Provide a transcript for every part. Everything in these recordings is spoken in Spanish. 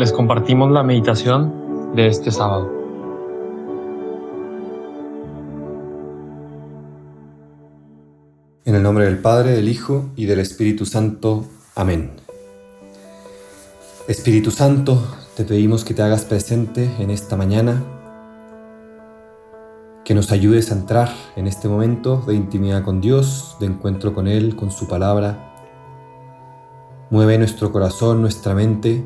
les compartimos la meditación de este sábado. En el nombre del Padre, del Hijo y del Espíritu Santo. Amén. Espíritu Santo, te pedimos que te hagas presente en esta mañana, que nos ayudes a entrar en este momento de intimidad con Dios, de encuentro con Él, con su palabra. Mueve nuestro corazón, nuestra mente,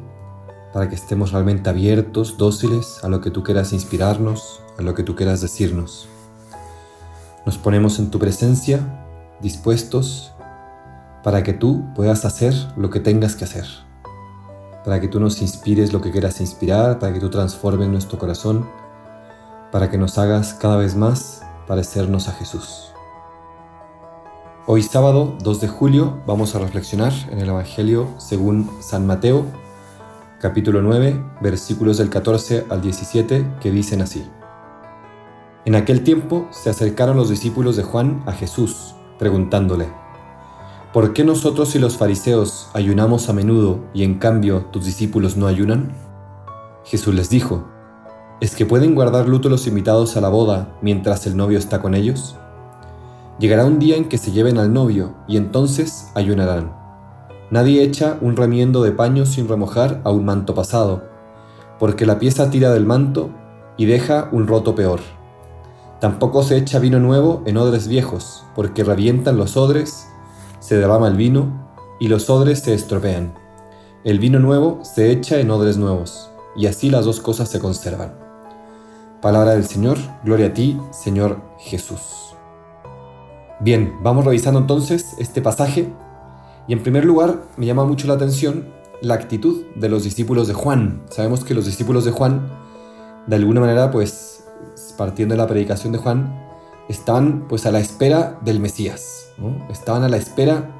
para que estemos realmente abiertos, dóciles a lo que tú quieras inspirarnos, a lo que tú quieras decirnos. Nos ponemos en tu presencia, dispuestos para que tú puedas hacer lo que tengas que hacer, para que tú nos inspires lo que quieras inspirar, para que tú transformes nuestro corazón, para que nos hagas cada vez más parecernos a Jesús. Hoy sábado 2 de julio vamos a reflexionar en el Evangelio según San Mateo capítulo 9, versículos del 14 al 17, que dicen así. En aquel tiempo se acercaron los discípulos de Juan a Jesús, preguntándole, ¿por qué nosotros y los fariseos ayunamos a menudo y en cambio tus discípulos no ayunan? Jesús les dijo, ¿es que pueden guardar luto los invitados a la boda mientras el novio está con ellos? Llegará un día en que se lleven al novio y entonces ayunarán. Nadie echa un remiendo de paño sin remojar a un manto pasado, porque la pieza tira del manto y deja un roto peor. Tampoco se echa vino nuevo en odres viejos, porque revientan los odres, se derrama el vino y los odres se estropean. El vino nuevo se echa en odres nuevos, y así las dos cosas se conservan. Palabra del Señor, gloria a ti, Señor Jesús. Bien, vamos revisando entonces este pasaje y en primer lugar, me llama mucho la atención la actitud de los discípulos de Juan. Sabemos que los discípulos de Juan, de alguna manera, pues partiendo de la predicación de Juan, estaban pues a la espera del Mesías. Estaban a la espera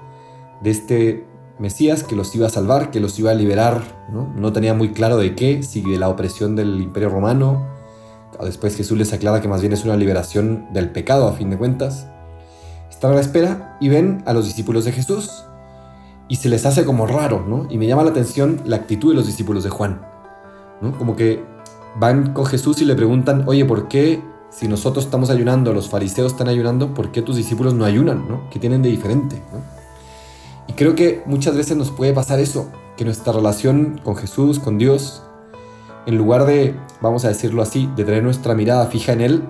de este Mesías que los iba a salvar, que los iba a liberar. No, no tenían muy claro de qué, si de la opresión del imperio romano. Después Jesús les aclara que más bien es una liberación del pecado a fin de cuentas. Están a la espera y ven a los discípulos de Jesús y se les hace como raro, ¿no? Y me llama la atención la actitud de los discípulos de Juan, ¿no? Como que van con Jesús y le preguntan, oye, ¿por qué si nosotros estamos ayunando, los fariseos están ayunando, ¿por qué tus discípulos no ayunan, ¿no? ¿Qué tienen de diferente? Y creo que muchas veces nos puede pasar eso, que nuestra relación con Jesús, con Dios, en lugar de, vamos a decirlo así, de tener nuestra mirada fija en Él,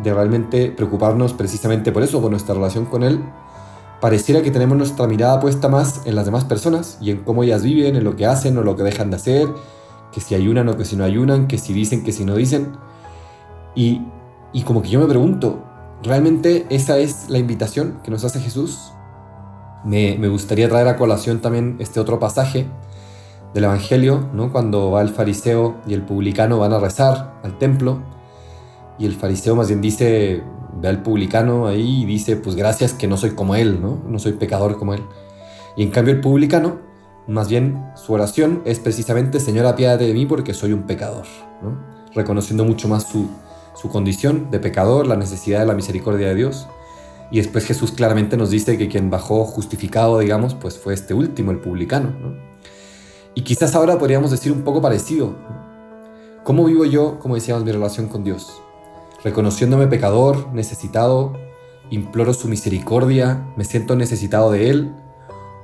de realmente preocuparnos precisamente por eso, por nuestra relación con Él, pareciera que tenemos nuestra mirada puesta más en las demás personas y en cómo ellas viven, en lo que hacen o lo que dejan de hacer, que si ayunan o que si no ayunan, que si dicen, que si no dicen. Y, como que yo me pregunto, ¿realmente esa es la invitación que nos hace Jesús? Me, gustaría traer a colación también este otro pasaje del Evangelio, ¿no? cuando va el fariseo y el publicano van a rezar al templo, y el fariseo más bien dice, ve al publicano ahí y dice, pues gracias que no soy como él, ¿no? No soy pecador como él. Y en cambio el publicano, más bien su oración es precisamente, Señor, apiádate de mí porque soy un pecador, ¿no? Reconociendo mucho más su, su condición de pecador, la necesidad de la misericordia de Dios. Y después Jesús claramente nos dice que quien bajó justificado, digamos, pues fue este último, el publicano, ¿no? Y quizás ahora podríamos decir un poco parecido. ¿Cómo vivo yo, como decíamos, mi relación con Dios? Reconociéndome pecador, necesitado, imploro su misericordia, me siento necesitado de Él,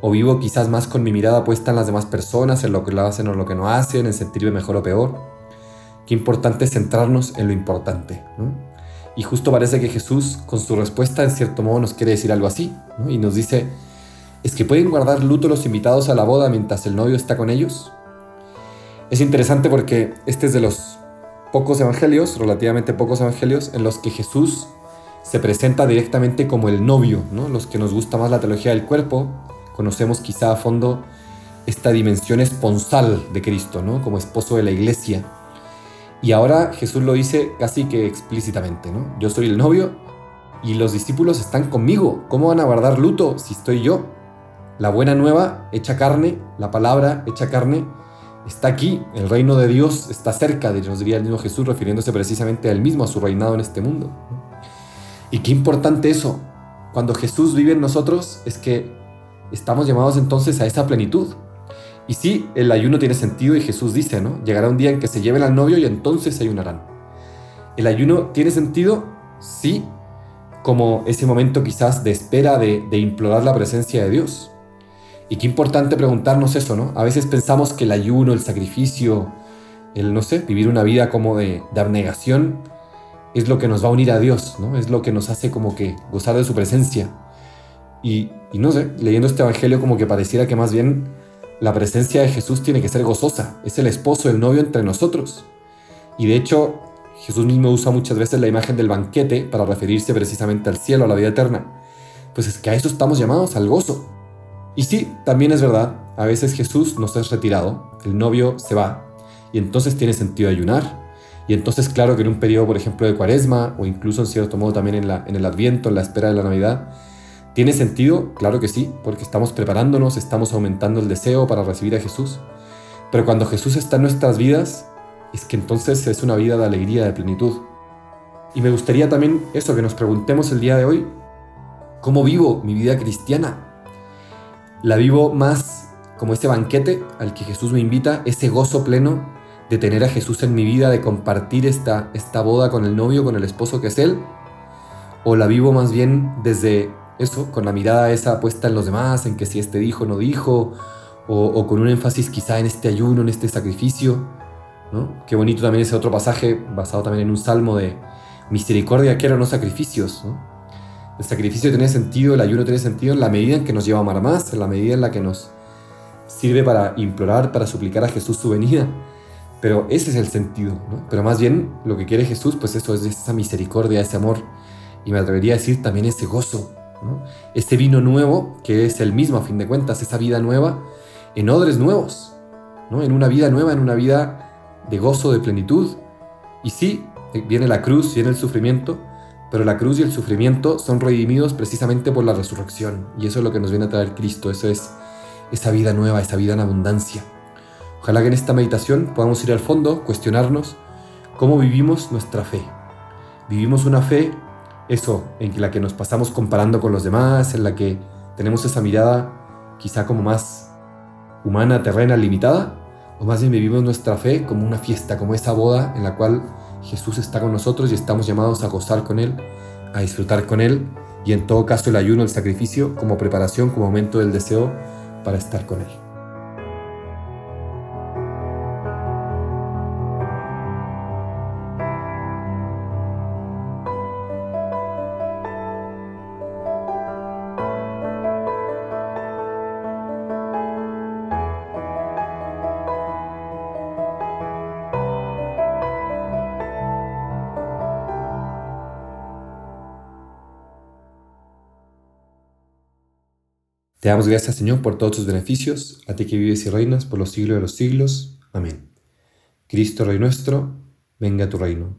o vivo quizás más con mi mirada puesta en las demás personas, en lo que lo hacen o lo que no hacen, en sentirme mejor o peor. Qué importante es centrarnos en lo importante. Y justo parece que Jesús, con su respuesta, en cierto modo nos quiere decir algo así, y nos dice, ¿es que pueden guardar luto los invitados a la boda mientras el novio está con ellos? Es interesante porque este es de los pocos evangelios, relativamente pocos evangelios, en los que Jesús se presenta directamente como el novio, ¿no? Los que nos gusta más la teología del cuerpo, conocemos quizá a fondo esta dimensión esponsal de Cristo, ¿no? Como esposo de la iglesia. Y ahora Jesús lo dice casi que explícitamente, ¿no? Yo soy el novio y los discípulos están conmigo. ¿Cómo van a guardar luto si estoy yo? La buena nueva hecha carne, la palabra hecha carne, está aquí, el reino de Dios está cerca, nos diría el mismo Jesús, refiriéndose precisamente a él mismo, a su reinado en este mundo. Y qué importante eso, cuando Jesús vive en nosotros, es que estamos llamados entonces a esa plenitud. Y sí, el ayuno tiene sentido y Jesús dice, ¿no? Llegará un día en que se lleven al novio y entonces ayunarán. El ayuno tiene sentido, sí, como ese momento quizás de espera, de implorar la presencia de Dios. Y qué importante preguntarnos eso, ¿no? A veces pensamos que el ayuno, el sacrificio, el, no sé, vivir una vida como de, abnegación, es lo que nos va a unir a Dios, ¿no? Es lo que nos hace como que gozar de su presencia. Y, y no sé, leyendo este evangelio como que pareciera que más bien la presencia de Jesús tiene que ser gozosa, es el esposo, el novio entre nosotros. Y de hecho, Jesús mismo usa muchas veces la imagen del banquete para referirse precisamente al cielo, a la vida eterna. Pues es que a eso estamos llamados, al gozo. Y sí, también es verdad, a veces Jesús nos es retirado, el novio se va, y entonces tiene sentido ayunar. Y entonces claro que en un periodo, por ejemplo, de cuaresma, o incluso en cierto modo también en, en el adviento, en la espera de la Navidad, ¿Tiene sentido? Claro que sí, porque estamos preparándonos, estamos aumentando el deseo para recibir a Jesús. Pero cuando Jesús está en nuestras vidas, es que entonces es una vida de alegría, de plenitud. Y me gustaría también eso, que nos preguntemos el día de hoy, ¿cómo vivo mi vida cristiana? ¿La vivo más como ese banquete al que Jesús me invita, ese gozo pleno de tener a Jesús en mi vida, de compartir esta, esta boda con el novio, con el esposo que es Él? ¿O la vivo más bien desde eso, con la mirada esa puesta en los demás, en que si este dijo, no dijo, o, con un énfasis quizá en este ayuno, en este sacrificio. ¿no? Qué bonito también ese otro pasaje basado también en un salmo de misericordia, quiero no sacrificios. El sacrificio tiene sentido, el ayuno tiene sentido en la medida en que nos lleva a amar más, en la medida en la que nos sirve para implorar, para suplicar a Jesús su venida. Pero ese es el sentido, ¿no? Pero más bien lo que quiere Jesús, pues eso es esa misericordia, ese amor, y me atrevería a decir también ese gozo, este vino nuevo, que es el mismo a fin de cuentas, esa vida nueva, en odres nuevos, ¿no? en una vida nueva, en una vida de gozo, de plenitud. Y sí, viene la cruz, viene el sufrimiento, pero la cruz y el sufrimiento son redimidos precisamente por la resurrección. Y eso es lo que nos viene a traer Cristo, eso es esa vida nueva, esa vida en abundancia. Ojalá que en esta meditación podamos ir al fondo, cuestionarnos cómo vivimos nuestra fe. ¿Vivimos una fe eso, en la que nos pasamos comparando con los demás, en la que tenemos esa mirada quizá como más humana, terrena, limitada, o más bien vivimos nuestra fe como una fiesta, como esa boda en la cual Jesús está con nosotros y estamos llamados a gozar con Él, a disfrutar con Él, y en todo caso el ayuno, el sacrificio, como preparación, como momento del deseo para estar con Él. Te damos gracias, Señor, por todos tus beneficios, a ti que vives y reinas por los siglos de los siglos. Amén. Cristo, Rey nuestro, venga a tu reino.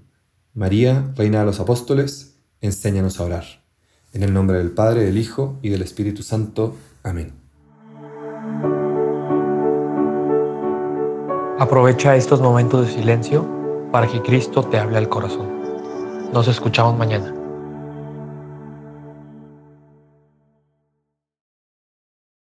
María, Reina de los Apóstoles, enséñanos a orar. En el nombre del Padre, del Hijo y del Espíritu Santo. Amén. Aprovecha estos momentos de silencio para que Cristo te hable al corazón. Nos escuchamos mañana.